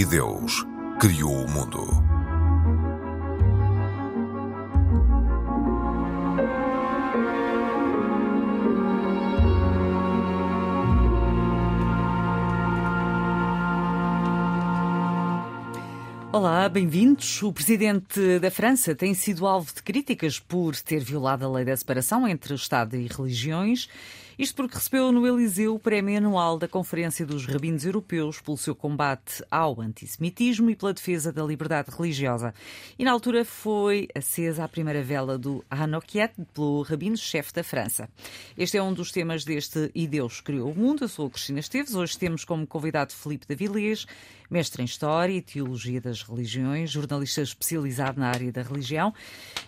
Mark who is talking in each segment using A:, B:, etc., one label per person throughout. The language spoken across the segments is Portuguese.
A: E Deus criou o mundo.
B: Olá, bem-vindos. O presidente da França tem sido alvo de críticas por ter violado a lei da separação entre Estado e religiões. Isto porque recebeu no Eliseu o prémio anual da Conferência dos Rabinos Europeus pelo seu combate ao antissemitismo e pela defesa da liberdade religiosa. E na altura foi acesa a primeira vela do Hanokiet pelo rabino-chefe da França. Este é um dos temas deste E Deus Criou o Mundo. Eu sou a Cristina Esteves. Hoje temos como convidado Felipe Davilés, mestre em História e Teologia das Religiões, jornalista especializado na área da religião.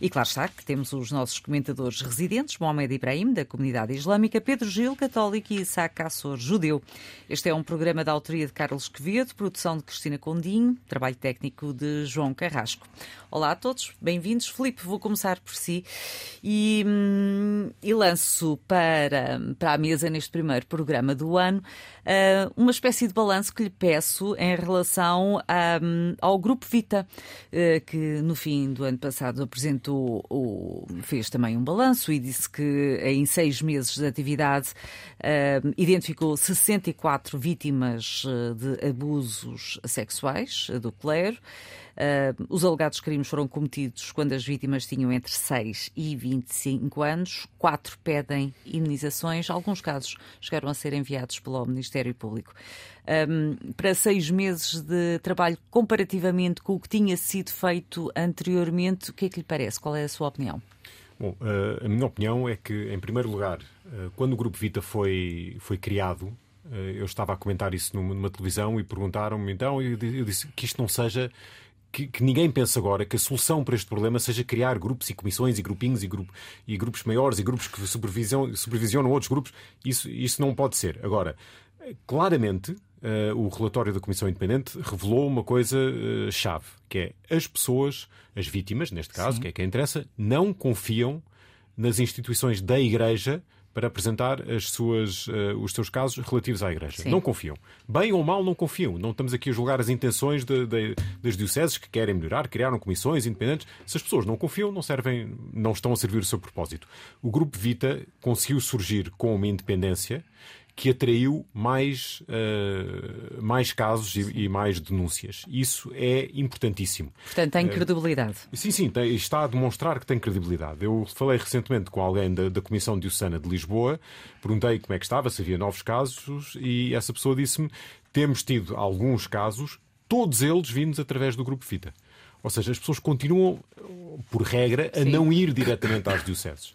B: E claro está que temos os nossos comentadores residentes, Mohamed Ibrahim, da comunidade islâmica, Pedro Gil, católico, e Isaac Assor, judeu. Este é um programa da autoria de Carlos Quevedo, produção de Cristina Condinho, trabalho técnico de João Carrasco. Olá a todos, bem-vindos. Filipe, vou começar por si e, hum, e lanço para, para a mesa neste primeiro programa do ano uh, uma espécie de balanço que lhe peço em relação um, ao Grupo Vita, uh, que no fim do ano passado apresentou, fez também um balanço e disse que em seis meses de atividade uh, identificou 64 vítimas de abusos sexuais do clero. Uh, os alegados crimes foram cometidos quando as vítimas tinham entre 6 e 25 anos. Quatro pedem indenizações. Alguns casos chegaram a ser enviados pelo Ministério Público. Um, para seis meses de trabalho, comparativamente com o que tinha sido feito anteriormente, o que é que lhe parece? Qual é a sua opinião?
C: Bom, uh, a minha opinião é que, em primeiro lugar, uh, quando o Grupo Vita foi, foi criado, eu estava a comentar isso numa, televisão e perguntaram-me então, eu disse que isto não seja que, que, ninguém pense agora que a solução para este problema seja criar grupos e comissões e grupinhos e, grupo, e grupos maiores e grupos que supervisionam, supervisionam outros grupos. Isso, isso não pode ser. Agora, claramente, uh, o relatório da Comissão Independente revelou uma coisa uh, chave, que é as pessoas, as vítimas, neste caso, Sim. que é quem interessa, não confiam nas instituições da Igreja para apresentar as suas, uh, os seus casos relativos à Igreja. Sim. Não confiam. Bem ou mal, não confiam. Não estamos aqui a julgar as intenções de, de, das dioceses que querem melhorar, criaram comissões independentes. Se as pessoas não confiam, não servem, não estão a servir o seu propósito. O Grupo Vita conseguiu surgir com uma independência que atraiu mais, uh, mais casos e, e, mais denúncias. Isso é importantíssimo.
B: Portanto, tem eh, credibilidade.
C: Uh, sim, sim, tem, está a demonstrar que tem credibilidade. Eu falei recentemente com alguém da, da Comissão Diocesana de Lisboa, perguntei como é que estava, se havia novos casos, e essa pessoa disse-me: temos tido alguns casos, todos eles vindos através do Grupo Fita. Ou seja, as pessoas continuam, por regra, a Sim. não ir diretamente às dioceses.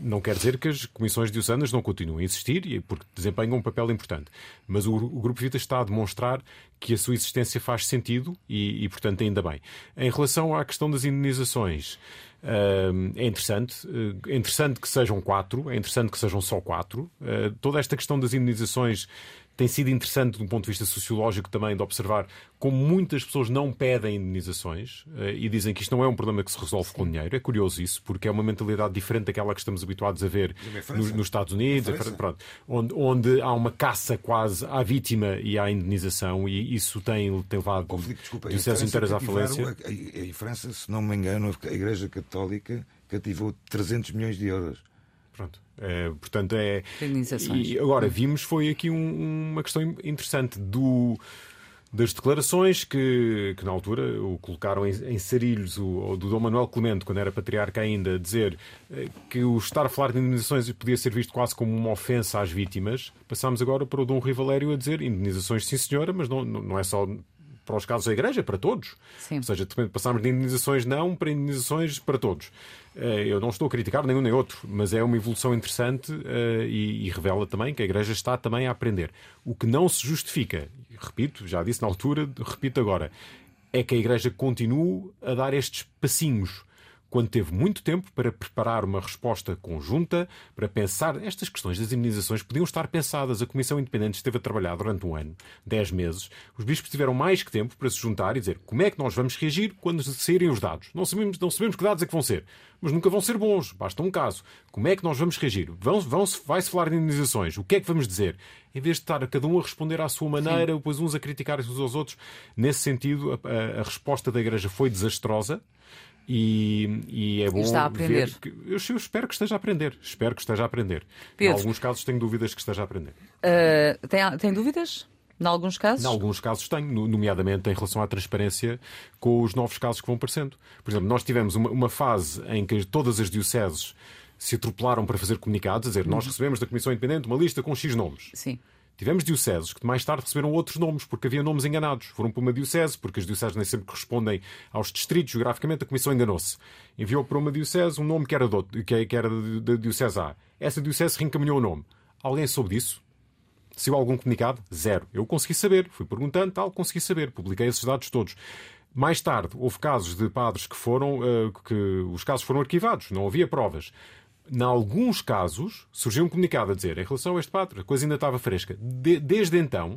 C: Não quer dizer que as comissões diocesanas não continuem a existir, porque desempenham um papel importante. Mas o, o Grupo Vita está a demonstrar que a sua existência faz sentido e, e portanto, ainda bem. Em relação à questão das indenizações, Uh, é interessante. Uh, é interessante que sejam quatro, é interessante que sejam só quatro. Uh, toda esta questão das indenizações tem sido interessante, do ponto de vista sociológico, também de observar como muitas pessoas não pedem indenizações uh, e dizem que isto não é um problema que se resolve Sim. com dinheiro. É curioso isso, porque é uma mentalidade diferente daquela que estamos habituados a ver nos, nos, Estados Unidos, pronto, onde, onde, há uma caça quase à vítima e à indenização, e isso tem, tem levado dioceses inteiras à falência.
D: Em França, se não me engano, a Igreja Católica cativou 300 milhões de euros.
C: Pronto. É, portanto, é. E agora, vimos foi aqui um, uma questão interessante do das declarações que, que na altura o colocaram em, em sarilhos o, do Dom Manuel Clemente, quando era patriarca ainda, dizer eh, que o estar a falar de indenizações podia ser visto quase como uma ofensa às vítimas. Passámos agora para o Dom Rui Valério a dizer indenizações sim senhora, mas não, não é só para os casos da Igreja, para todos. Sim. Ou seja, passámos de indenizações não para indenizações para todos. Eh, eu não estou a criticar nenhum nem outro, mas é uma evolução interessante eh, e, revela também que a Igreja está também a aprender. O que não se justifica, repito, já disse na altura, repito agora, é que a Igreja continue a dar estes passinhos quando teve muito tempo para preparar uma resposta conjunta, para pensar. Estas questões das imunizações podiam estar pensadas. A Comissão Independente esteve a trabalhar durante um ano, dez meses. Os bispos tiveram mais que tempo para se juntar e dizer como é que nós vamos reagir quando saírem os dados. Não sabemos, não sabemos que dados é que vão ser, mas nunca vão ser bons. Basta um caso. Como é que nós vamos reagir? Vão, vão, Vai-se falar de imunizações. O que é que vamos dizer? Em vez de estar cada um a responder à sua maneira, Sim. depois uns a criticar uns aos outros, nesse sentido, a, a, a resposta da Igreja foi desastrosa. E, e é bom
B: Está a aprender.
C: Que, eu, eu, espero que esteja a aprender. Espero que esteja a aprender. Pedro, em alguns casos tenho dúvidas que esteja a aprender.
B: Uh, tem, tem dúvidas? Em alguns casos?
C: Em alguns casos tenho, nomeadamente em relação à transparência com os novos casos que vão aparecendo. Por exemplo, nós tivemos uma, uma fase em que todas as dioceses se atropelaram para fazer comunicados, a dizer, nós uhum. recebemos da Comissão Independente uma lista com X nomes.
B: Sim.
C: Tivemos dioceses que mais tarde receberam outros nomes, porque havia nomes enganados. Foram para uma diocese, porque as dioceses nem sempre correspondem aos distritos. Geograficamente, a Comissão enganou-se. Enviou para uma diocese um nome que era, do, que, era da diocese A. Essa diocese reencaminhou o nome. Alguém soube disso? Saiu algum comunicado? Zero. Eu consegui saber. Fui perguntando, tal, consegui saber. Publiquei esses dados todos. Mais tarde, houve casos de padres que foram, uh, que os casos foram arquivados, não havia provas. Em alguns casos, surgiu um comunicado a dizer, em relação a este padre, a coisa ainda estava fresca. De, desde então,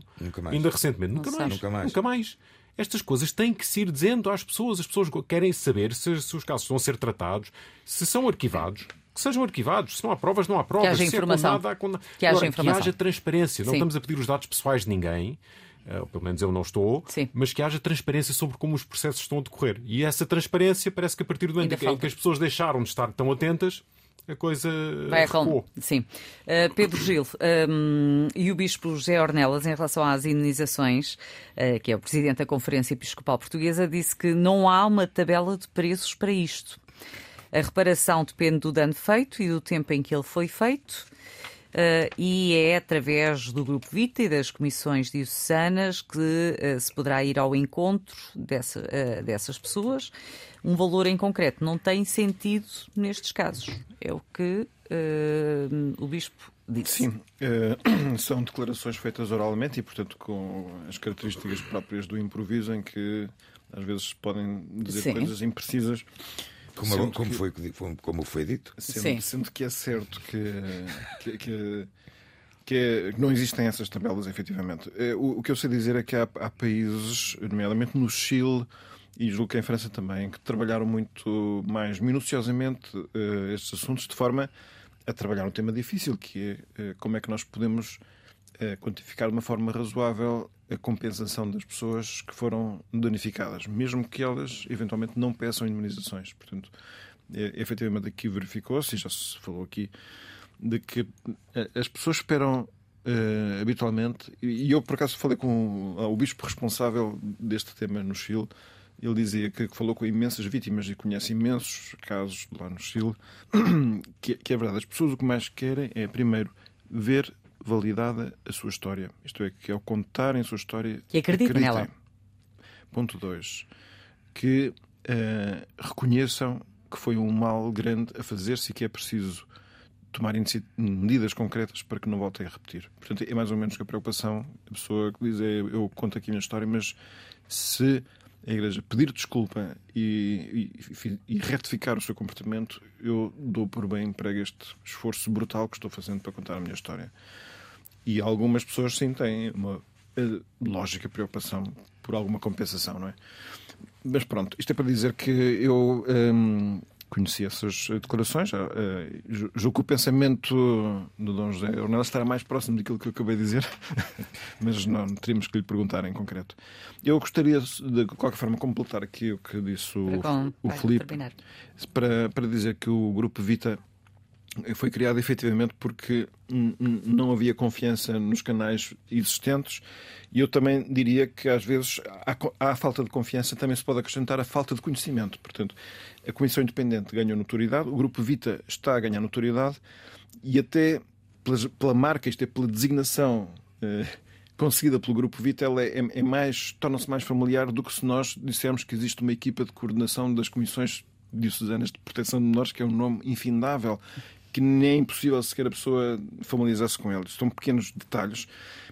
C: ainda recentemente, nunca mais, nunca mais, nunca mais. Estas coisas têm que se ir dizendo às pessoas. As pessoas querem saber se, se os casos estão a ser tratados, se são arquivados que sejam arquivados. Se não há provas, não há provas.
B: Que haja informação.
C: É condenado,
B: há Que haja, Agora, informação.
C: que haja transparência. Sim. Não estamos a pedir os dados pessoais de ninguém. Uh, pelo menos eu não estou,
B: Sim.
C: mas que haja transparência sobre como os processos estão a decorrer. E essa transparência parece que a partir do momento em que as pessoas deixaram de estar tão atentas, a coisa
B: Vai recuou. Sim. Uh, Pedro Gil um, e o Bispo José Ornelas, em relação às indenizações, uh, que é o Presidente da Conferência Episcopal Portuguesa, disse que não há uma tabela de preços para isto. A reparação depende do dano feito e do tempo em que ele foi feito. Uh, e é através do Grupo Vita e das comissões diocesanas que uh, se poderá ir ao encontro dessa, uh, dessas pessoas. Um valor em concreto não tem sentido nestes casos. É o que o Bispo disse.
E: Sim, são declarações feitas oralmente e, portanto, com as características próprias do improviso, em que às vezes podem dizer Sim. coisas imprecisas.
D: Como, como, que, foi, como foi dito?
E: Sendo, sendo que é certo que, que, que, que é, não existem essas tabelas, efetivamente. É, o, o, que eu sei dizer é que há, há países, nomeadamente no Chile, e julgo que em França também, que trabalharam muito mais minuciosamente uh, estes assuntos de forma a trabalhar um tema difícil, que é uh, como é que nós podemos uh, quantificar de uma forma razoável a compensação das pessoas que foram danificadas, mesmo que elas eventualmente não peçam indemnizações. Portanto, é, efetivamente aqui verificou-se, já se falou aqui, de que eh, as pessoas esperam uh, habitualmente, e eu por acaso falei com o, o bispo responsável deste tema no Chile, ele dizia que falou com imensas vítimas e conhece imensos casos lá no Chile, que, que é verdade. As pessoas o que mais querem é, primeiro, ver validada a sua história. Isto é, que ao contarem a sua história.
B: Que acreditem, nela.
E: Ponto 2. Que uh, reconheçam que foi um mal grande a fazer-se e que é preciso tomar medidas concretas para que não voltem a repetir. Portanto, é mais ou menos que a preocupação. A pessoa que diz, é, eu conto aqui a minha história, mas se a Igreja pedir desculpa e, e, e, retificar o seu comportamento, eu dou por bem para este esforço brutal que estou fazendo para contar a minha história. E algumas pessoas sim têm uma eh, lógica preocupação por alguma compensação, não é? Mas pronto, isto é para dizer que eu hum, conheci essas declarações. Uh, julgo que o pensamento do Dom José Ornelas estará mais próximo daquilo que eu acabei de dizer, mas não teríamos que lhe perguntar em concreto. Eu gostaria de, de qualquer forma, completar aqui o que disse o, o Felipe para, para dizer que o Grupo Vita foi criado efetivamente porque não havia confiança nos canais existentes e eu também diria que às vezes à, falta de confiança também se pode acrescentar a falta de conhecimento. Portanto, a Comissão Independente ganhou notoriedade, o Grupo Vita está a ganhar notoriedade e até pela, pela marca, isto é, pela designação eh, conseguida pelo Grupo Vita, ela é, é mais, torna-se mais familiar do que se nós dissermos que existe uma equipa de coordenação das comissões diocesanas de proteção de menores, que é um nome infindável que nem é impossível sequer a pessoa familiarizar-se com eles. São pequenos detalhes,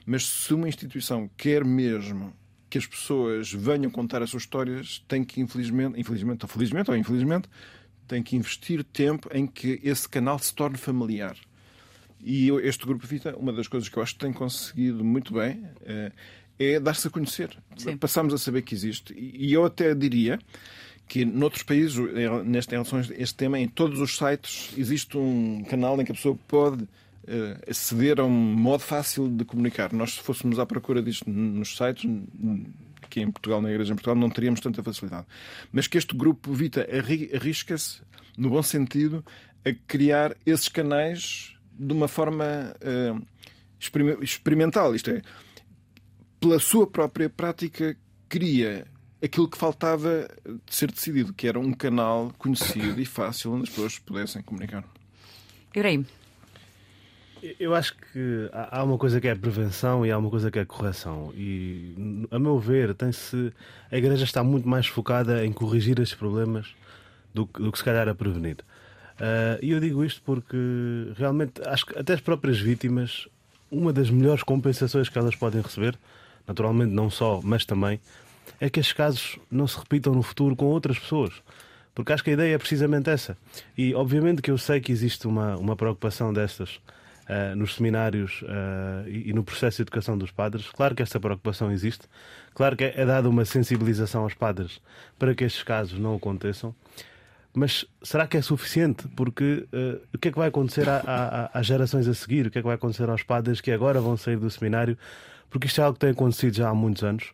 E: mas se uma instituição quer mesmo que as pessoas venham contar as suas histórias, tem que, infelizmente, infelizmente ou felizmente ou infelizmente, tem que investir tempo em que esse canal se torne familiar. E este Grupo Vita, uma das coisas que eu acho que tem conseguido muito bem é, é dar-se a conhecer.
B: Sim.
E: Passamos a saber que existe. E eu até diria que noutros países, nesta relação este tema, em todos os sites existe um canal em que a pessoa pode uh, aceder a um modo fácil de comunicar. Nós, se fôssemos à procura disto nos sites, aqui em Portugal, na Igreja em Portugal, não teríamos tanta facilidade. Mas que este grupo Vita arrisca-se, no bom sentido, a criar esses canais de uma forma uh, experimental. Isto é, pela sua própria prática, cria aquilo que faltava de ser decidido, que era um canal conhecido e fácil onde as pessoas pudessem comunicar.
B: Ibrahim.
F: Eu acho que há uma coisa que é prevenção e há uma coisa que é correção. E, a meu ver, tem-se a Igreja está muito mais focada em corrigir estes problemas do que, do que se calhar a prevenir. Uh, e eu digo isto porque realmente acho que até as próprias vítimas, uma das melhores compensações que elas podem receber, naturalmente não só, mas também, é que estes casos não se repitam no futuro com outras pessoas. Porque acho que a ideia é precisamente essa. E obviamente que eu sei que existe uma, uma preocupação destas uh, nos seminários uh, e, e, no processo de educação dos padres. Claro que essa preocupação existe. Claro que é, é dada uma sensibilização aos padres para que estes casos não aconteçam. Mas será que é suficiente? Porque uh, o que é que vai acontecer às gerações a seguir? O que é que vai acontecer aos padres que agora vão sair do seminário? Porque isto é algo que tem acontecido já há muitos anos.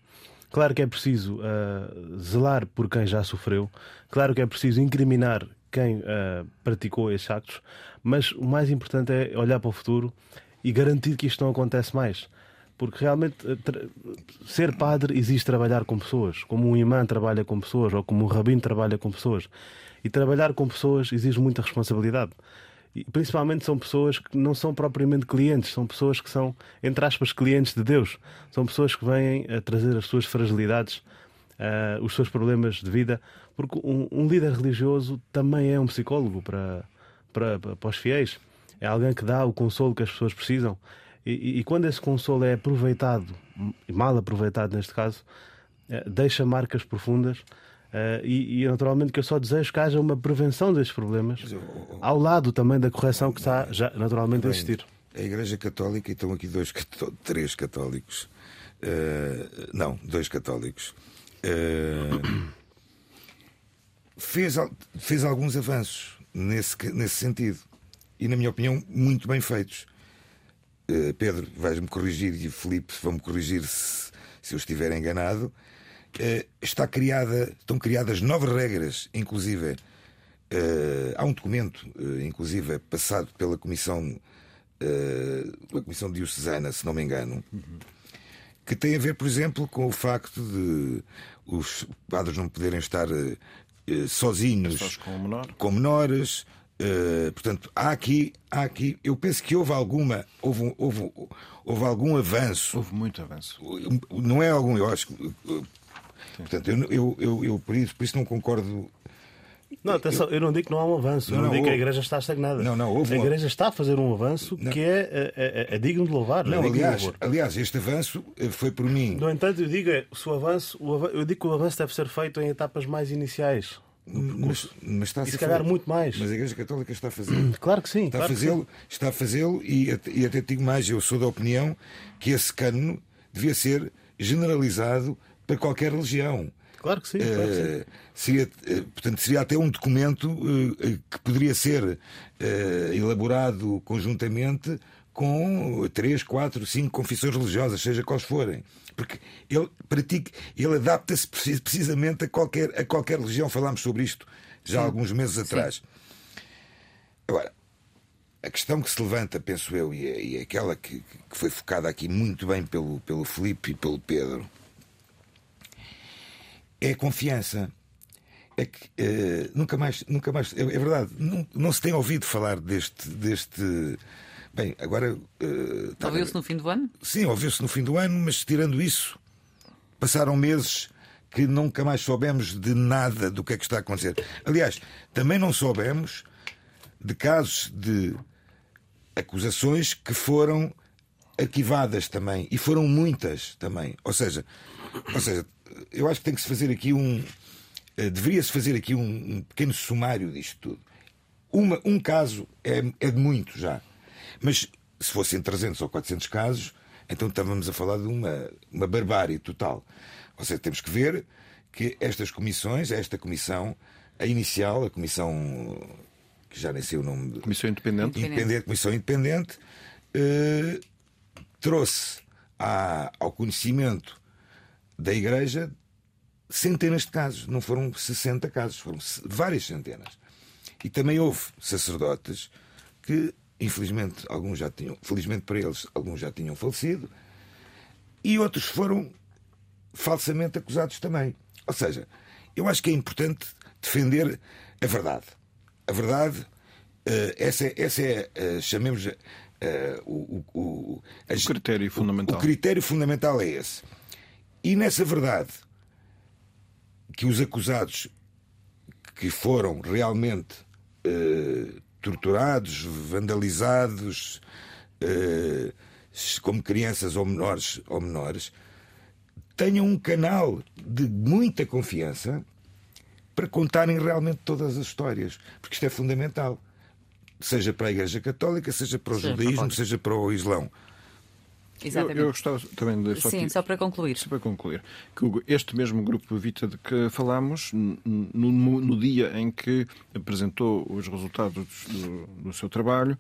F: Claro que é preciso uh, zelar por quem já sofreu, claro que é preciso incriminar quem uh, praticou esses actos, mas o mais importante é olhar para o futuro e garantir que isto não acontece mais. Porque realmente uh, ser padre exige trabalhar com pessoas, como um imã trabalha com pessoas ou como um rabino trabalha com pessoas. E trabalhar com pessoas exige muita responsabilidade. E principalmente são pessoas que não são propriamente clientes, são pessoas que são, entre aspas, clientes de Deus. São pessoas que vêm a trazer as suas fragilidades, uh, os seus problemas de vida, porque um, um, líder religioso também é um psicólogo para, para, para os fiéis. É alguém que dá o consolo que as pessoas precisam. E, e, quando esse consolo é aproveitado, mal aproveitado neste caso, uh, deixa marcas profundas Uh, e, e, naturalmente que eu só desejo que haja uma prevenção destes problemas, ao lado também da correção que está já naturalmente a existir.
D: A Igreja Católica, e estão aqui dois, três católicos, uh, não, dois católicos, uh, fez, fez alguns avanços nesse, nesse sentido, e na minha opinião, muito bem feitos. Pedro, vais-me corrigir, e Felipe, vão-me corrigir se, se eu estiver enganado está criada, estão criadas novas regras, inclusive. Uh, há um documento, uh, inclusive, passado pela Comissão, uh, pela Comissão Diocesana, se não me engano, que tem a ver, por exemplo, com o facto de os padres não poderem estar sozinhos
E: com, menor.
D: com menores. portanto, há aqui, há aqui, eu penso que houve alguma, houve, houve, houve algum avanço.
E: Houve muito avanço.
D: Não é algum, eu acho Portanto, eu, eu, eu, eu, por, isso, por isso não concordo.
F: Não, atenção, eu, eu não digo que não há um avanço, não, não, não digo houve... que a Igreja está estagnada.
D: Não, não, houve
F: a Igreja está a fazer um avanço que é, é, é, é, digno de louvar.
D: Não,
F: é
D: aliás, aliás, este avanço foi por mim.
F: No entanto, eu digo, é, o avanço, eu digo que o avanço deve ser feito em etapas mais iniciais.
D: Mas, mas, está a
F: e se calhar muito mais.
D: Mas a Igreja Católica está a fazê-lo.
F: Claro que sim.
D: Está
F: claro
D: a fazê-lo, está a fazê-lo e, e até digo mais, eu sou da opinião que esse cano devia ser generalizado para qualquer religião.
F: Claro que sim. Claro que sim.
D: Uh, seria, uh, portanto, seria até um documento uh, que poderia ser elaborado conjuntamente com três, quatro, cinco confissões religiosas, seja quais forem. Porque ele pratica, ele adapta-se precisamente a qualquer, a qualquer religião. Falámos sobre isto já há alguns meses atrás. Sim. Agora, a questão que se levanta, penso eu, e é, e é aquela que, que, foi focada aqui muito bem pelo, pelo Felipe e pelo Pedro, é a confiança. É que uh, nunca mais, nunca mais. É, é verdade, não, não, se tem ouvido falar deste. deste bem, agora. Uh,
B: tá ouviu-se no fim do ano?
D: Sim, ouviu-se no fim do ano, mas tirando isso, passaram meses que nunca mais soubemos de nada do que é que está a acontecer. Aliás, também não soubemos de casos de acusações que foram arquivadas também. E foram muitas também. Ou seja, ou seja eu acho que tem que se fazer aqui um. Uh, Deveria-se fazer aqui um, um, pequeno sumário disto tudo. Uma, um caso é, é de muito já. Mas se fossem 300 ou 400 casos, então estávamos a falar de uma, uma barbárie total. Ou seja, temos que ver que estas comissões, esta comissão, a inicial, a comissão que já nem sei o nome. De...
E: Comissão Independente.
D: Independente comissão Independente, eh, trouxe à, ao conhecimento da Igreja centenas de casos. Não foram 60 casos, foram várias centenas. E também houve sacerdotes que, infelizmente, alguns já tinham, felizmente para eles, alguns já tinham falecido, e outros foram falsamente acusados também. Ou seja, eu acho que é importante defender a verdade. A verdade, uh, essa, é, essa é, uh, chamemos, o, o,
E: o, o, critério fundamental.
D: O, o critério fundamental é esse. E nessa verdade, que os acusados que foram realmente torturados, vandalizados, como crianças ou menores, ou menores tenham um canal de muita confiança para contarem realmente todas as histórias, porque isto é fundamental. Seja para a Igreja Católica, seja para o Sim, judaísmo, seja para o Islão.
E: Exatamente. Eu, eu gostava também de.
B: Só Sim, só para concluir.
E: Só para concluir. Que este mesmo grupo Vita de que falámos, no, no dia em que apresentou os resultados do, do seu trabalho,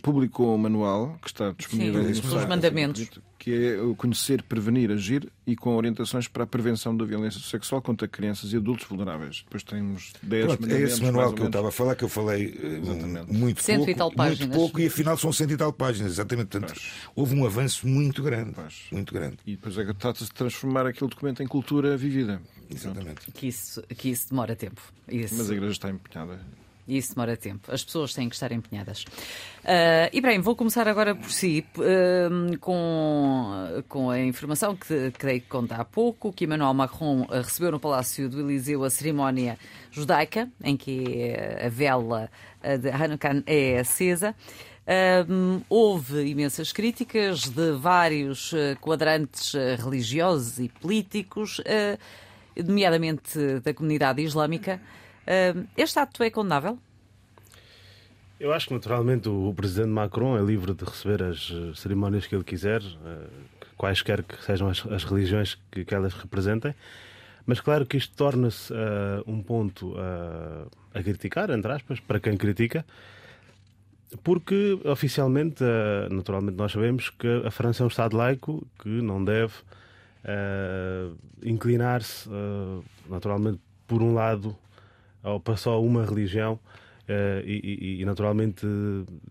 E: publicou um manual que está disponível
B: Sim, nos mandamentos
E: que é o conhecer, prevenir, agir e com orientações para a prevenção da violência sexual contra crianças e adultos vulneráveis. Depois temos 10
D: Pronto, É esse manual que eu estava a falar, que eu falei eh, exatamente. muito
B: cento
D: pouco.
B: E tal páginas.
D: Muito pouco e afinal são cento e tal páginas, exatamente. Portanto, houve um avanço muito grande. Pois. Muito grande.
E: E depois é que trata-se de transformar aquele documento em cultura vivida.
D: Exatamente.
B: Que isso, que isso demora tempo. Isso.
E: Mas a Igreja está empenhada.
B: E isso demora tempo. As pessoas têm que estar empenhadas. Uh, Ibrahim, vou começar agora por si, uh, com, com a informação que que conta há pouco, que Emmanuel Macron recebeu no Palácio do Eliseu a cerimónia judaica, em que a vela de Hanukkah é acesa. Uh, houve imensas críticas de vários quadrantes religiosos e políticos, nomeadamente da comunidade islâmica. Este ato é condenável?
F: Eu acho que naturalmente o presidente Macron é livre de receber as eh, cerimónias que ele quiser, eh, quaisquer que sejam as, as religiões que, que, elas representem, mas claro que isto torna-se uh, um ponto uh, a criticar, entre aspas, para quem critica, porque oficialmente, uh, naturalmente, nós sabemos que a França é um Estado laico que não deve inclinar-se, naturalmente, por um lado ou para só uma religião uh, e, e, naturalmente,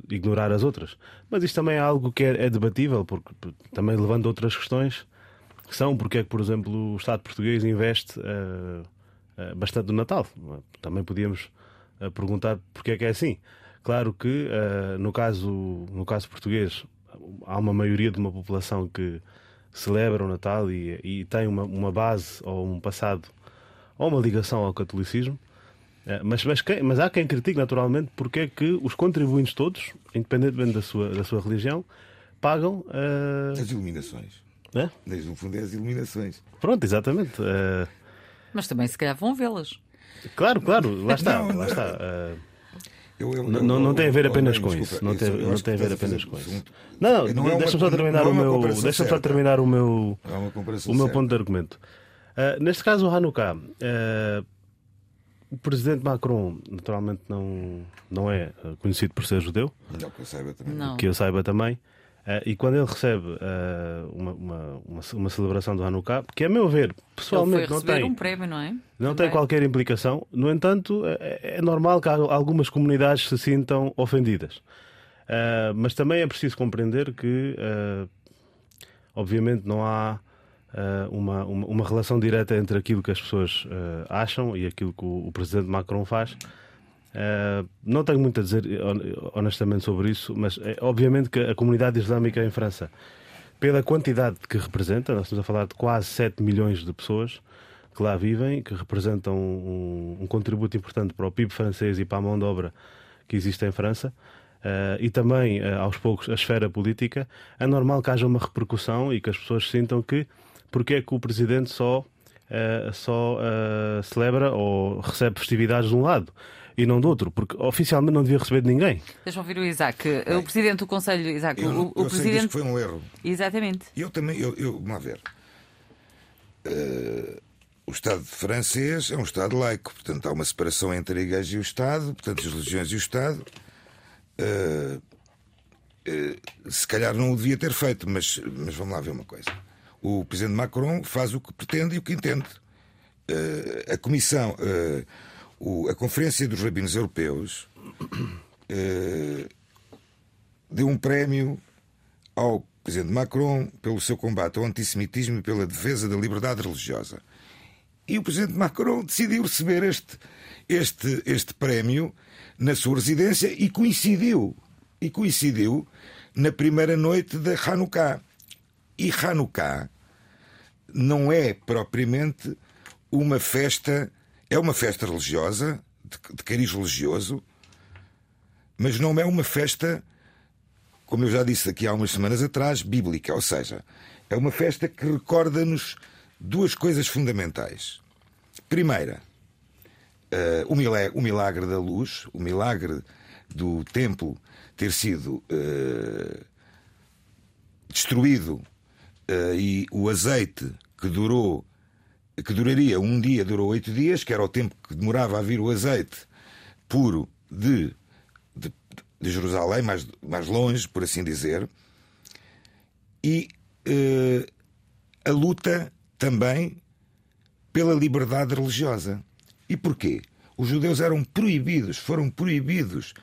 F: ignorar as outras. Mas isto também é algo que é, é debatível, porque também levando outras questões, que são porque é que, por exemplo, o Estado português investe uh, uh, bastante no Natal. Também podíamos perguntar porque é que é assim. Claro que, no, caso, no caso português, há uma maioria de uma população que celebra o Natal e, e tem uma, uma base ou um passado ou uma ligação ao catolicismo. É, mas, mas, quem, mas, há quem critique naturalmente porque é que os contribuintes todos, independentemente da sua, da sua religião, pagam uh...
D: as iluminações.
F: É?
D: Desde o fundo é as iluminações.
F: Pronto, exatamente. Uh...
B: Mas também se calhar vão vê-las.
F: Claro, claro, lá está. Não, lá está. Uh... Eu, eu, não, não tem a ver apenas com isso. Não tem, não tem a ver apenas com isso. Não, não, não deixa-me só terminar o meu, deixa só terminar o meu, o meu ponto de argumento. Uh, neste caso, o Hanukkah. O presidente Macron, naturalmente, não, não é eh, conhecido por ser judeu.
D: Não, que eu saiba também.
B: Não.
F: Que eu saiba também. Uh, e quando ele recebe uh, uma, uma, uma, uma, celebração do Hanukkah, que a meu ver, pessoalmente,
B: não
F: tem.
B: um prémio, não é?
F: Não também. tem qualquer implicação. No entanto, é, é, normal que algumas comunidades se sintam ofendidas. Uh, mas também é preciso compreender que, obviamente, não há uh, uma, uma, uma, relação direta entre aquilo que as pessoas uh, acham e aquilo que o, o presidente Macron faz. Uh, não tenho muito a dizer honestamente sobre isso, mas é, obviamente que a comunidade islâmica em França, pela quantidade que representa, nós estamos a falar de quase 7 milhões de pessoas que lá vivem, que representam um, um contributo importante para o PIB francês e para a mão de obra que existe em França. Uh, e também, uh, aos poucos, a esfera política, é normal que haja uma repercussão e que as pessoas sintam que porque é que o presidente só uh, só uh, celebra ou recebe festividades de um lado e não do outro, porque oficialmente não devia receber de ninguém.
B: Deixa-me ouvir o Isaac. Bem, o presidente do Conselho, Isaac,
D: eu,
B: o,
D: o
B: eu presidente.
D: que foi um erro.
B: Exatamente.
D: Eu também, eu, eu vamos lá ver. Uh, o Estado francês é um Estado laico, portanto há uma separação entre a Igreja e o Estado, portanto as religiões e o Estado. Uh, uh, se calhar não o devia ter feito, mas, mas vamos lá ver uma coisa. O Presidente Macron faz o que pretende e o que entende. a Comissão o, a Conferência dos Rabinos Europeus eh, deu um prémio ao Presidente Macron pelo seu combate ao antissemitismo e pela defesa da liberdade religiosa. E o Presidente Macron decidiu receber este, este, este prémio na sua residência e coincidiu. E coincidiu na primeira noite da Hanukkah. E Hanukkah não é propriamente uma festa é uma festa religiosa, de, de cariz religioso, mas não é uma festa, como eu já disse aqui há umas semanas atrás, bíblica. Ou seja, é uma festa que recorda-nos duas coisas fundamentais. Primeira, uh, o, milagre, o, milagre, da luz, o milagre do templo ter sido uh, destruído e o azeite que durou que duraria um dia, durou oito dias, que era o tempo que demorava a vir o azeite puro de, de, de Jerusalém, mais, mais longe, por assim dizer, e eh, a luta também pela liberdade religiosa. E porquê? Os judeus eram proibidos, foram proibidos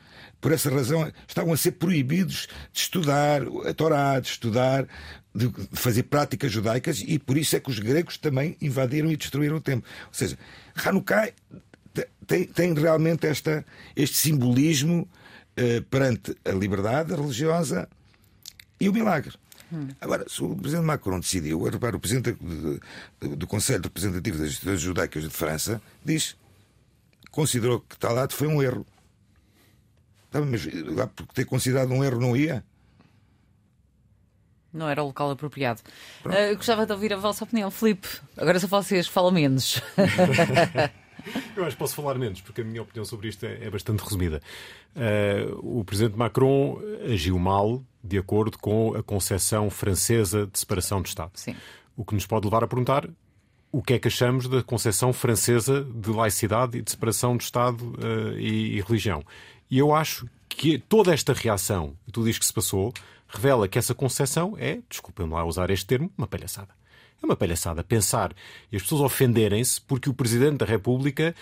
D: por essa razão, estavam a ser proibidos de estudar a Torá, de estudar, de fazer práticas judaicas, e por isso é que os gregos também invadiram e destruíram o templo. Ou seja, Hanukkah tem, tem realmente esta, este simbolismo eh, perante a liberdade religiosa e o milagre. Hum. Agora, se o presidente Macron decidiu, repara, o presidente do, do Conselho Representativo das Instituições Judaicas de França diz considerou que tal ato foi um erro. Tá, mas lá porque ter considerado um erro não ia?
B: Não era o local apropriado. Uh, gostava de ouvir a vossa opinião. Filipe, agora só vocês falam menos.
C: Eu acho que posso falar menos, porque a minha opinião sobre isto é, é bastante resumida. Uh, o presidente Macron agiu mal de acordo com a concepção francesa de separação de Estado.
B: Sim.
C: O que nos pode levar a perguntar o que é que achamos da concepção francesa de laicidade e de separação de Estado uh, e, e religião. E eu acho que toda esta reação, tu dizes que se passou, revela que essa concepção é, desculpem-me lá usar este termo, uma palhaçada. É uma palhaçada pensar e as pessoas ofenderem-se porque o Presidente da República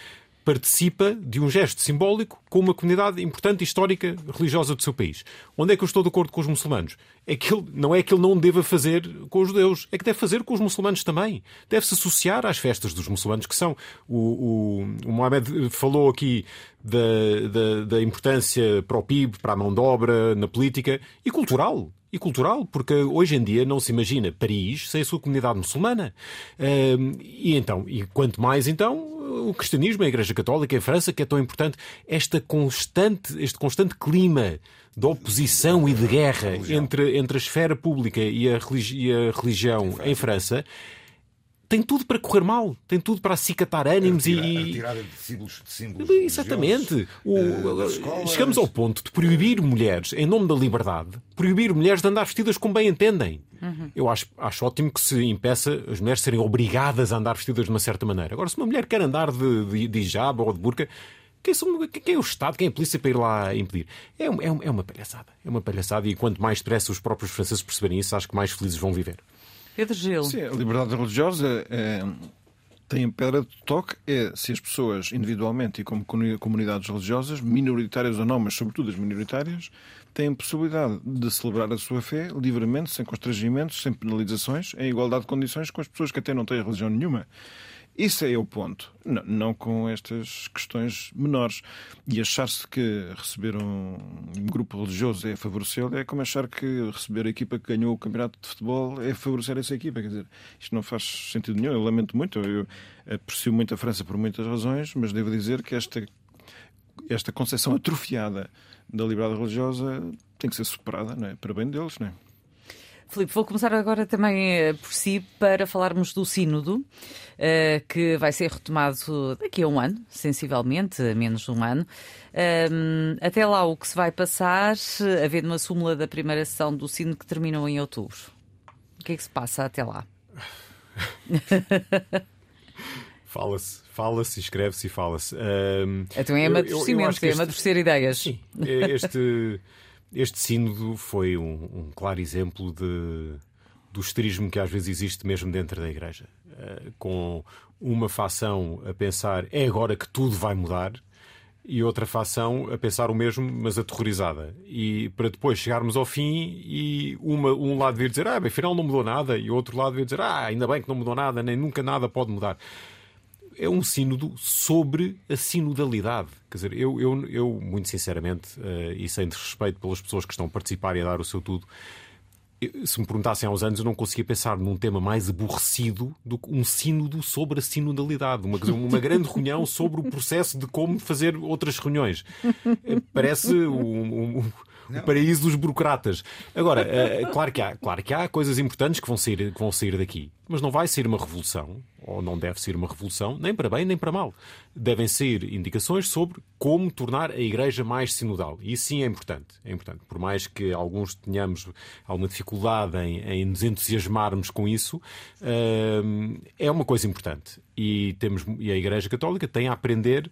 C: participa de um gesto simbólico com uma comunidade importante, histórica, religiosa do seu país. Onde é que eu estou de acordo com os muçulmanos? É que ele, não é que ele não deva fazer com os judeus, é que deve fazer com os muçulmanos também. Deve-se associar às festas dos muçulmanos, que são. O, o, o Mohamed falou aqui da, da, da importância para o PIB, para a mão de obra, na política e cultural e cultural, porque hoje em dia não se imagina Paris sem a sua comunidade muçulmana. E então, e quanto mais então, o cristianismo, a Igreja Católica em França, que é tão importante, esta constante, este constante clima de oposição e de guerra entre, entre a esfera pública e a, religi e a religião em França tem tudo para correr mal, tem tudo para acicatar ânimos e.
D: Retirada de símbolos. De símbolos
C: Exatamente. O, uh, chegamos ao ponto de proibir mulheres, em nome da liberdade, proibir mulheres de andar vestidas como bem entendem. Uhum. Eu acho, acho ótimo que se impeça as mulheres serem obrigadas a andar vestidas de uma certa maneira. Agora, se uma mulher quer andar de, de, de hijab ou de burca, quem, são, quem é o Estado, quem é a polícia para ir lá impedir? É, é, é uma palhaçada. É uma palhaçada e quanto mais depressa os próprios franceses perceberem isso, acho que mais felizes vão viver.
B: Pedro Gil.
E: Sim, a liberdade religiosa é, tem pedra de toque é se as pessoas individualmente e como comunidades religiosas, minoritárias ou não, mas sobretudo as minoritárias, têm possibilidade de celebrar a sua fé livremente, sem constrangimentos, sem penalizações, em igualdade de condições com as pessoas que até não têm religião nenhuma. Isso é o ponto. Não, não com estas questões menores. E achar-se que receber um, grupo religioso é favorecê-lo é como achar que receber a equipa que ganhou o campeonato de futebol é favorecer essa equipa. Quer dizer, isto não faz sentido nenhum. Eu lamento muito. Eu aprecio muito a França por muitas razões, mas devo dizer que esta, esta concepção atrofiada da liberdade religiosa tem que ser superada, não é? Para bem deles, não é?
B: Filipe, vou começar agora também eh, por si para falarmos do Sínodo, eh, que vai ser retomado daqui a um ano, sensivelmente, menos de um ano. Até lá, o que se vai passar, havendo uma súmula da primeira sessão do Sínodo que terminou em outubro. O que é que se passa até lá?
C: Fala-se, fala-se, escreve-se e fala-se. Um,
B: então é amadurecimento, é amadurecer ideias.
C: Sim, este, este sínodo foi um, um, claro exemplo de, do esterismo que às vezes existe mesmo dentro da Igreja. Uh, com uma facção a pensar é agora que tudo vai mudar e outra facção a pensar o mesmo, mas aterrorizada. E para depois chegarmos ao fim e uma, um lado vir dizer, ah, bem, afinal não mudou nada, e o outro lado vir dizer, ah, ainda bem que não mudou nada, nem nunca nada pode mudar é um sínodo sobre a sinodalidade. Quer dizer, eu, eu, eu muito sinceramente, uh, e sem desrespeito pelas pessoas que estão a participar e a dar o seu tudo, se me perguntassem há uns anos, eu não conseguia pensar num tema mais aborrecido do que um sínodo sobre a sinodalidade. Uma, uma grande reunião sobre o processo de como fazer outras reuniões. Eh, parece um, um, o paraíso dos burocratas. Agora, uh, claro, que há, claro que há coisas importantes que vão, sair, que vão sair daqui, mas não vai ser uma revolução, ou não deve ser uma revolução, nem para bem nem para mal. Devem ser indicações sobre como tornar a Igreja mais sinodal. E sim é importante. É importante. Por mais que alguns tenhamos alguma dificuldade em, em nos entusiasmarmos com isso, uh, é uma coisa importante. E, temos, e a Igreja Católica tem a aprender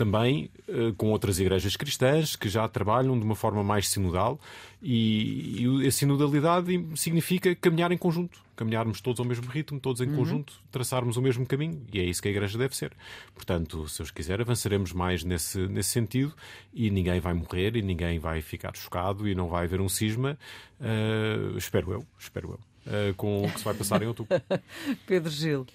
C: também uh, com outras igrejas cristãs que já trabalham de uma forma mais sinodal e, e a sinodalidade significa caminhar em conjunto, caminharmos todos ao mesmo ritmo, todos em uhum. conjunto, traçarmos o mesmo caminho e é isso que a igreja deve ser. Portanto, se Deus quiser, avançaremos mais nesse, nesse sentido e ninguém vai morrer e ninguém vai ficar chocado e não vai haver um cisma, uh, espero eu, espero eu, uh, com o que se vai passar em outubro.
B: Pedro Gil.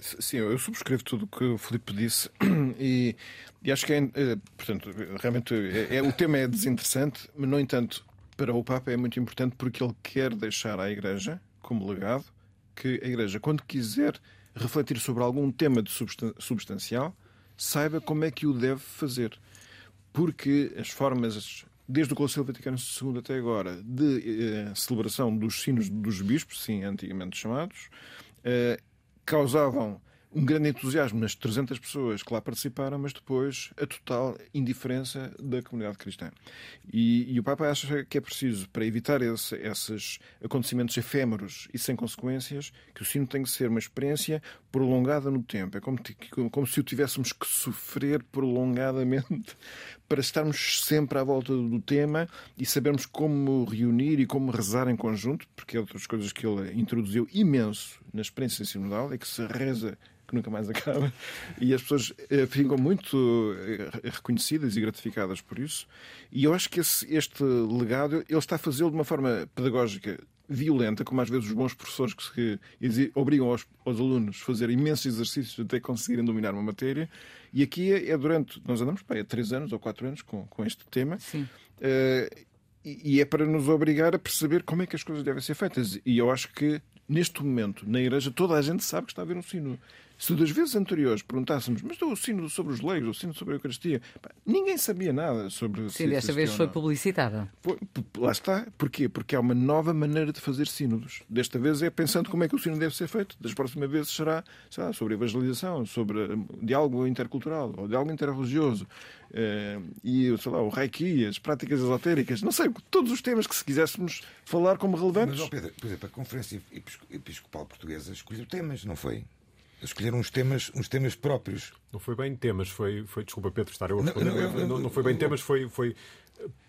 E: Sim, eu subscrevo tudo o que o Filipe disse e, e acho que é, é, portanto, realmente é, é, o tema é desinteressante, mas no entanto, para o Papa é muito importante porque ele quer deixar à Igreja, como legado, que a Igreja, quando quiser refletir sobre algum tema de substancial, saiba como é que o deve fazer. Porque as formas, desde o Conselho Vaticano II até agora, de eh, celebração dos sinos dos bispos, sim, antigamente chamados, eh, causavam um grande entusiasmo nas 300 pessoas que lá participaram, mas depois a total indiferença da comunidade cristã. E, e o Papa acha que é preciso, para evitar esse, esses acontecimentos efêmeros e sem consequências, que o sino tem que ser uma experiência prolongada no tempo. É como, como se o tivéssemos que sofrer prolongadamente para estarmos sempre à volta do tema e sabermos como reunir e como rezar em conjunto, porque é outras coisas que ele introduziu imenso na experiência sinodal, é que se reza que nunca mais acaba, e as pessoas eh, ficam muito eh, reconhecidas e gratificadas por isso. E eu acho que esse, este legado ele está a fazê-lo de uma forma pedagógica violenta, como às vezes os bons professores que obrigam aos, aos alunos a fazer imensos exercícios até conseguirem dominar uma matéria. E aqui é, é durante. Nós andamos para há três anos ou quatro anos com, com este tema.
B: Sim.
E: Uh, e é para nos obrigar a perceber como é que as coisas devem ser feitas. E eu acho que, neste momento, na igreja, toda a gente sabe que está a haver um sino. Se das vezes anteriores perguntássemos, mas o sino sobre os leigos, o sino sobre a Eucaristia, ninguém sabia nada sobre
B: Sim, desta vez foi publicitada.
E: Lá está. Porquê? Porque há uma nova maneira de fazer sínodos. Desta vez é pensando como é que o sino deve ser feito. Das próximas vezes será lá, sobre evangelização, sobre diálogo intercultural ou diálogo interreligioso. Eh, e sei lá, o reiki, as práticas esotéricas, não sei, todos os temas que se quiséssemos falar como relevantes.
D: Mas, oh Pedro, por exemplo, a Conferência Episcopal Portuguesa escolheu temas, não foi? Escolher uns temas, uns temas próprios.
C: Não foi bem temas, foi, foi desculpa Pedro estar eu a não, não, não, não, foi bem temas, foi, foi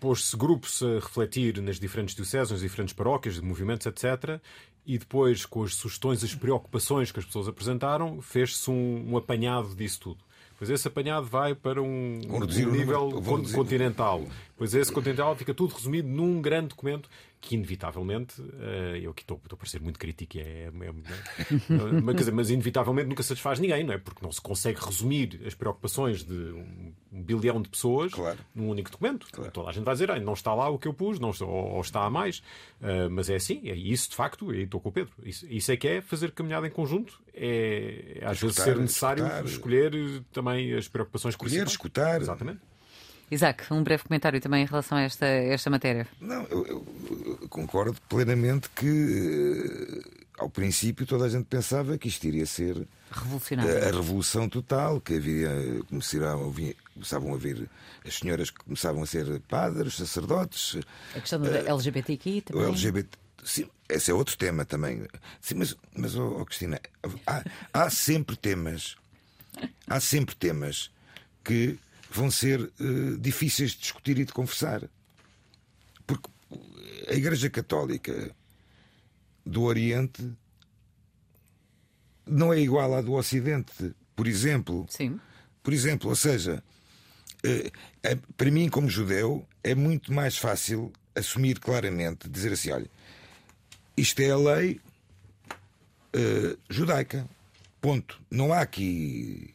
C: pôs-se grupos a refletir nas diferentes dioceses, nas diferentes paróquias, de movimentos, etc. E depois, com as sugestões, as preocupações que as pessoas apresentaram, fez-se um, um apanhado disso tudo. Pois esse apanhado vai para um, um nível continental. Pois esse continental fica tudo resumido num grande documento que inevitavelmente, uh, eu aqui estou, a parecer muito crítico, é, é, é, mas, dizer, mas inevitavelmente nunca satisfaz ninguém, não é? Porque não se consegue resumir as preocupações de um, um bilhão de pessoas claro. num único documento. Claro. Toda a gente vai dizer, ah, não está lá o que eu pus, não está, ou, ou está a mais. Uh, mas é assim, é isso de facto, e estou com o Pedro. Isso, isso é que é fazer caminhada em conjunto, é, é às escutar, vezes ser necessário escutar, escolher também as preocupações
D: escolher, escutar.
C: Exatamente.
B: Isaac, um breve comentário também em relação a esta, esta matéria.
D: Não, eu, eu concordo plenamente que eh, ao princípio toda a gente pensava que isto iria ser
B: Revolucionário.
D: a, revolução total, que havia, começaram começavam a vir as senhoras que começavam a ser padres, sacerdotes,
B: A questão do LGBTQI
D: o
B: também.
D: LGBT. Sim, esse é outro tema também. Sim, mas, mas oh, oh, Cristina, há, há sempre temas, há sempre temas que vão ser eh, difíceis de discutir e de conversar. Porque a Igreja Católica do Oriente não é igual à do Ocidente, por exemplo.
B: Sim.
D: Por exemplo, ou seja, eh, para mim, como judeu, é muito mais fácil assumir claramente, dizer assim: olha, isto é a lei eh, judaica. Ponto. Não há aqui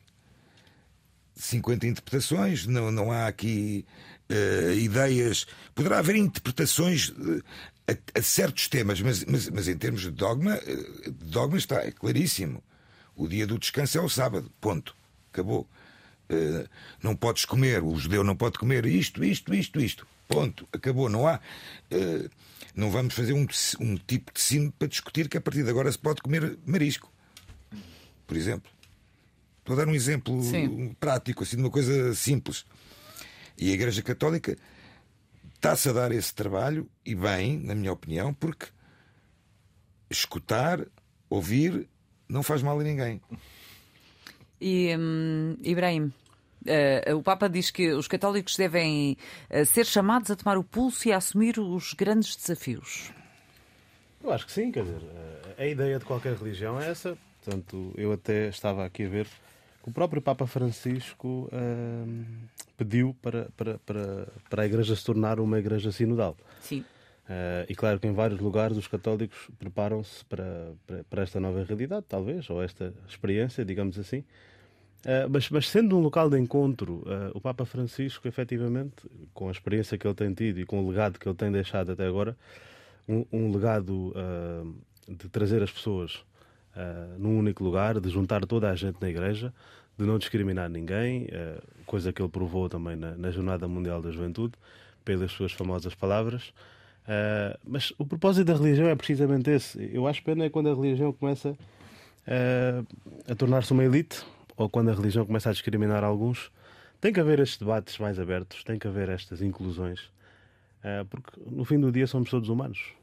D: 50 interpretações, não, não há aqui eh, ideias. Poderá haver interpretações eh, a, a certos temas, mas, mas, mas em termos de dogma, eh, dogma está, é claríssimo. O dia do descanso é o sábado. Ponto. Acabou. Não podes comer, o judeu não pode comer isto, isto, isto, isto. Ponto. Acabou. Não há. não vamos fazer um, um tipo de sino para discutir que a partir de agora se pode comer marisco. Por exemplo. Estou a dar um exemplo
B: Sim.
D: prático, assim, de uma coisa simples. E a Igreja Católica está-se a dar esse trabalho, e bem, na minha opinião, porque escutar, ouvir, não faz mal a ninguém.
B: E, hum, Ibrahim, eh, o Papa diz que os católicos devem eh, ser chamados a tomar o pulso e a assumir os grandes desafios.
F: Eu acho que sim, quer dizer, a ideia de qualquer religião é essa. Portanto, eu até estava aqui a ver o próprio Papa Francisco hum, pediu para, para, para, para a Igreja se tornar uma Igreja sinodal.
B: Sim.
F: Eh, e claro que em vários lugares os católicos preparam-se para, para, para esta nova realidade, talvez, ou esta experiência, digamos assim. Eh, mas, mas sendo um local de encontro, eh, o Papa Francisco, efetivamente, com a experiência que ele tem tido e com o legado que ele tem deixado até agora, um, um legado eh, de trazer as pessoas num único lugar, de juntar toda a gente na igreja, de não discriminar ninguém, eh, coisa que ele provou também na, na Jornada Mundial da Juventude, pelas suas famosas palavras. Eh, mas o propósito da religião é precisamente esse. Eu acho pena é quando a religião começa eh, a tornar-se uma elite ou quando a religião começa a discriminar alguns. Tem que haver estes debates mais abertos, tem que haver estas inclusões, eh, porque no fim do dia somos todos humanos.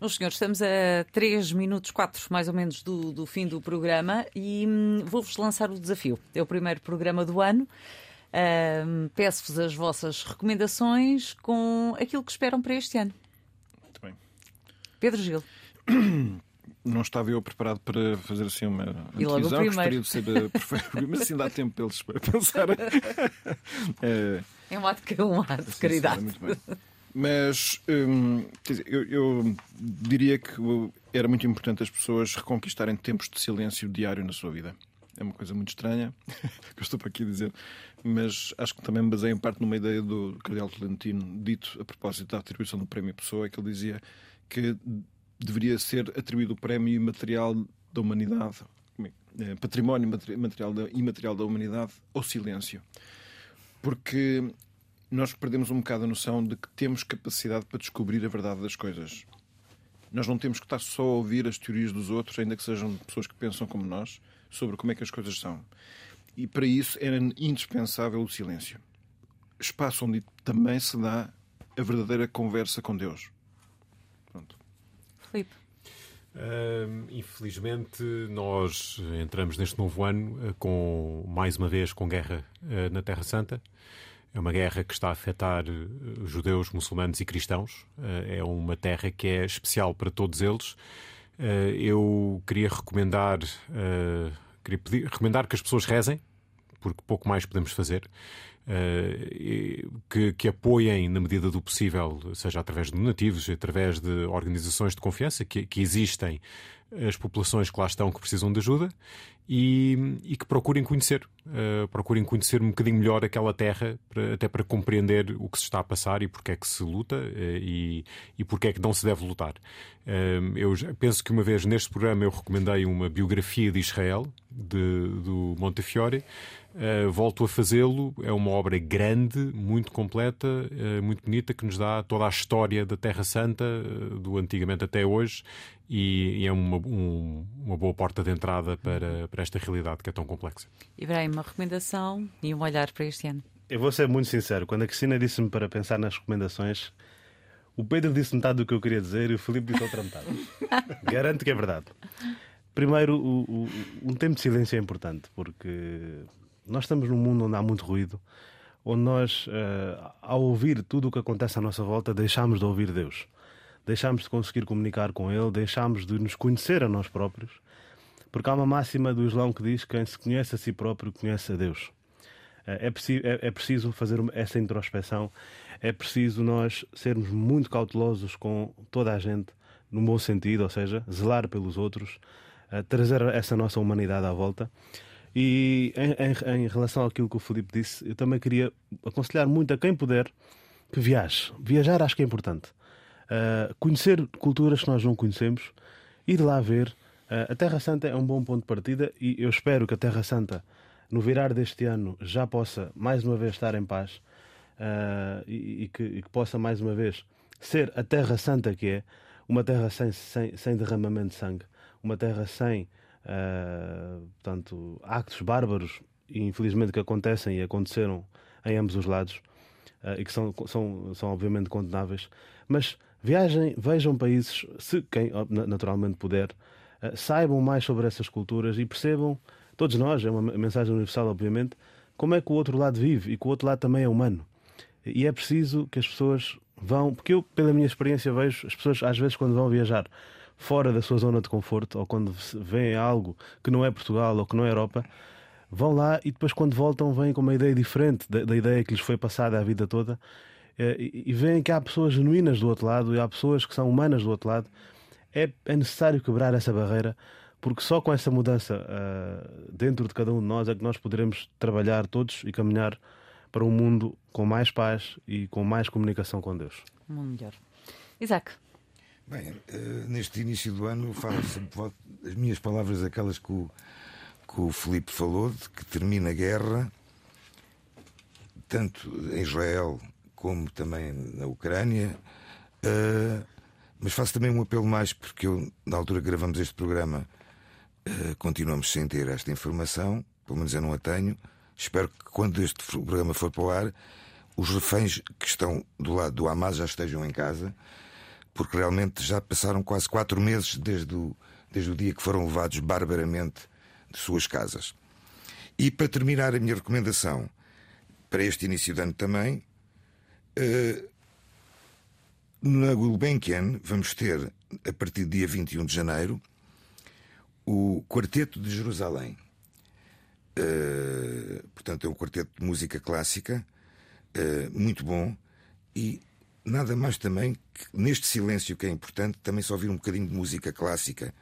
B: Meus senhores, estamos a 3 minutos, 4 mais ou menos do, do fim do programa e hum, vou-vos lançar o desafio. É o primeiro programa do ano. Ahm, Peço-vos as vossas recomendações com aquilo que esperam para este ano.
E: Muito bem.
B: Pedro Gil.
E: Não estava eu preparado para fazer assim uma antevisão, gostaria de ser perfeito, mas assim dá tempo para eles para pensar. Eh,
B: É um ato de, um ato de caridade.
E: Muito bem. Mas hum, quer dizer, eu, eu diria que era muito importante as pessoas reconquistarem tempos de silêncio diário na sua vida. É uma coisa muito estranha, que eu estou para aqui a dizer, mas acho que também me baseio em parte numa ideia do Cardeal Tolentino, dito a propósito da atribuição do Prémio Pessoa, que ele dizia que deveria ser atribuído o Prémio Imaterial da Humanidade? Eh, Património Materi- Material Imaterial da Humanidade, ao silêncio. Porque nós perdemos um bocado a noção de que temos capacidade para descobrir a verdade das coisas. Nós não temos que estar só a ouvir as teorias dos outros, ainda que sejam pessoas que pensam como nós, sobre como é que as coisas são. E para isso era indispensável o silêncio. Espaço onde também se dá a verdadeira conversa com Deus. Pronto.
B: Filipe.
C: Hum, infelizmente, nós entramos neste novo ano eh, com mais uma vez com guerra eh, na Terra Santa. É uma guerra que está a afetar eh, judeus, muçulmanos e cristãos. Eh, é uma terra que é especial para todos eles. Eh, eu queria recomendar, queria pedir- recomendar que as pessoas rezem, porque pouco mais podemos fazer. que, que apoiem na medida do possível, seja através de donativos, através de organizações de confiança que, que existem, as populações que lá estão que precisam de ajuda e, e que procurem conhecer, eh, procurem conhecer um bocadinho melhor aquela terra, para- até para compreender o que se está a passar e porque é que se luta eh, e, e porque é que não se deve lutar. Eh, eu penso que uma vez neste programa eu recomendei uma biografia de Israel, de, do Montefiore, Uh, volto a fazê-lo. É uma obra grande, muito completa, uh, muito bonita, que nos dá toda a história da Terra Santa, uh, do antigamente até hoje, e, e é uma, um, uma boa porta de entrada para, para esta realidade que é tão complexa.
B: Ibrahim, uma recomendação e um olhar para este ano.
F: Eu vou ser muito sincero. Quando a Cristina disse-me para pensar nas recomendações, o Pedro disse metade do que eu queria dizer e o Filipe disse outra metade. Garanto que é verdade. Primeiro, o, o, um tempo de silêncio é importante, porque nós estamos num mundo onde há muito ruído, onde nós, uh, ao ouvir tudo o que acontece à nossa volta, deixamos de ouvir Deus. Deixamos de conseguir comunicar com Ele, deixamos de nos conhecer a nós próprios, porque há uma máxima do Islão que diz que quem se conhece a si próprio conhece a Deus. Uh, é, é, é preciso fazer essa introspeção, é preciso nós sermos muito cautelosos com toda a gente, no bom sentido, ou seja, zelar pelos outros, uh, trazer essa nossa humanidade à volta. E em, em, em, relação àquilo que o Felipe disse, eu também queria aconselhar muito a quem puder que viaje. Viajar acho que é importante. Uh, conhecer culturas que nós não conhecemos, ir lá ver. Uh, a Terra Santa é um bom ponto de partida e eu espero que a Terra Santa, no virar deste ano, já possa mais uma vez estar em paz uh, e, e, que, e, que, possa mais uma vez ser a Terra Santa que é, uma terra sem, sem, sem derramamento de sangue, uma terra sem uh, portanto, actos bárbaros, infelizmente, que acontecem e aconteceram em ambos os lados uh, e que são, são, são obviamente condenáveis. Mas viajem, vejam países, se quem naturalmente puder, uh, saibam mais sobre essas culturas e percebam, todos nós, é uma mensagem universal, obviamente, como é que o outro lado vive e que o outro lado também é humano. E é preciso que as pessoas vão, porque eu, pela minha experiência, vejo as pessoas, às vezes, quando vão viajar, fora da sua zona de conforto ou quando veem algo que não é Portugal ou que não é Europa, vão lá e depois, quando voltam, vêm com uma ideia diferente da, da ideia que lhes foi passada a vida toda eh, e, e veem que há pessoas genuínas do outro lado e há pessoas que são humanas do outro lado. É, é necessário quebrar essa barreira porque só com essa mudança uh, dentro de cada um de nós é que nós poderemos trabalhar todos e caminhar para um mundo com mais paz e com mais comunicação com Deus.
B: Um mundo melhor. Isaac.
D: Bem, uh, neste início do ano, falo as minhas palavras, aquelas que o, que o Felipe falou, de que termina a guerra, tanto em Israel como também na Ucrânia. Uh, mas faço também um apelo mais, porque eu, na altura que gravamos este programa, uh, continuamos sem ter esta informação, pelo menos eu não a tenho. Espero que quando este programa for para o ar, os reféns que estão do lado do Hamas já estejam em casa porque realmente já passaram quase quatro meses desde o, desde o dia que foram levados barbaramente de suas casas. E para terminar a minha recomendação para este início de ano também, uh, na Gulbenkian vamos ter, a partir do dia 21 de janeiro, o Quarteto de Jerusalém. Uh, portanto, é um quarteto de música clássica, uh, muito bom, e nada mais também que neste silêncio que é importante também só ouvir um bocadinho de música clássica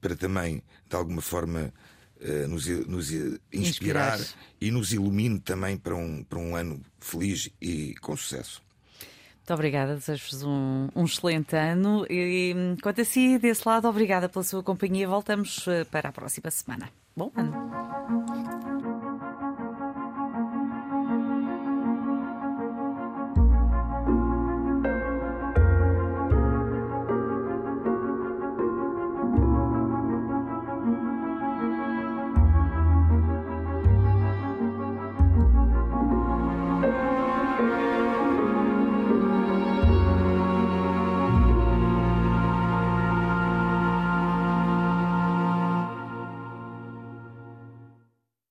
D: para também de alguma forma uh, nos, nos inspirar, inspirar, e nos ilumine também para um, para um ano feliz e com sucesso.
B: Muito obrigada, desejo-vos um, um, excelente ano e quanto a si, desse lado, obrigada pela sua companhia. Voltamos eh, para a próxima semana. Bom ano.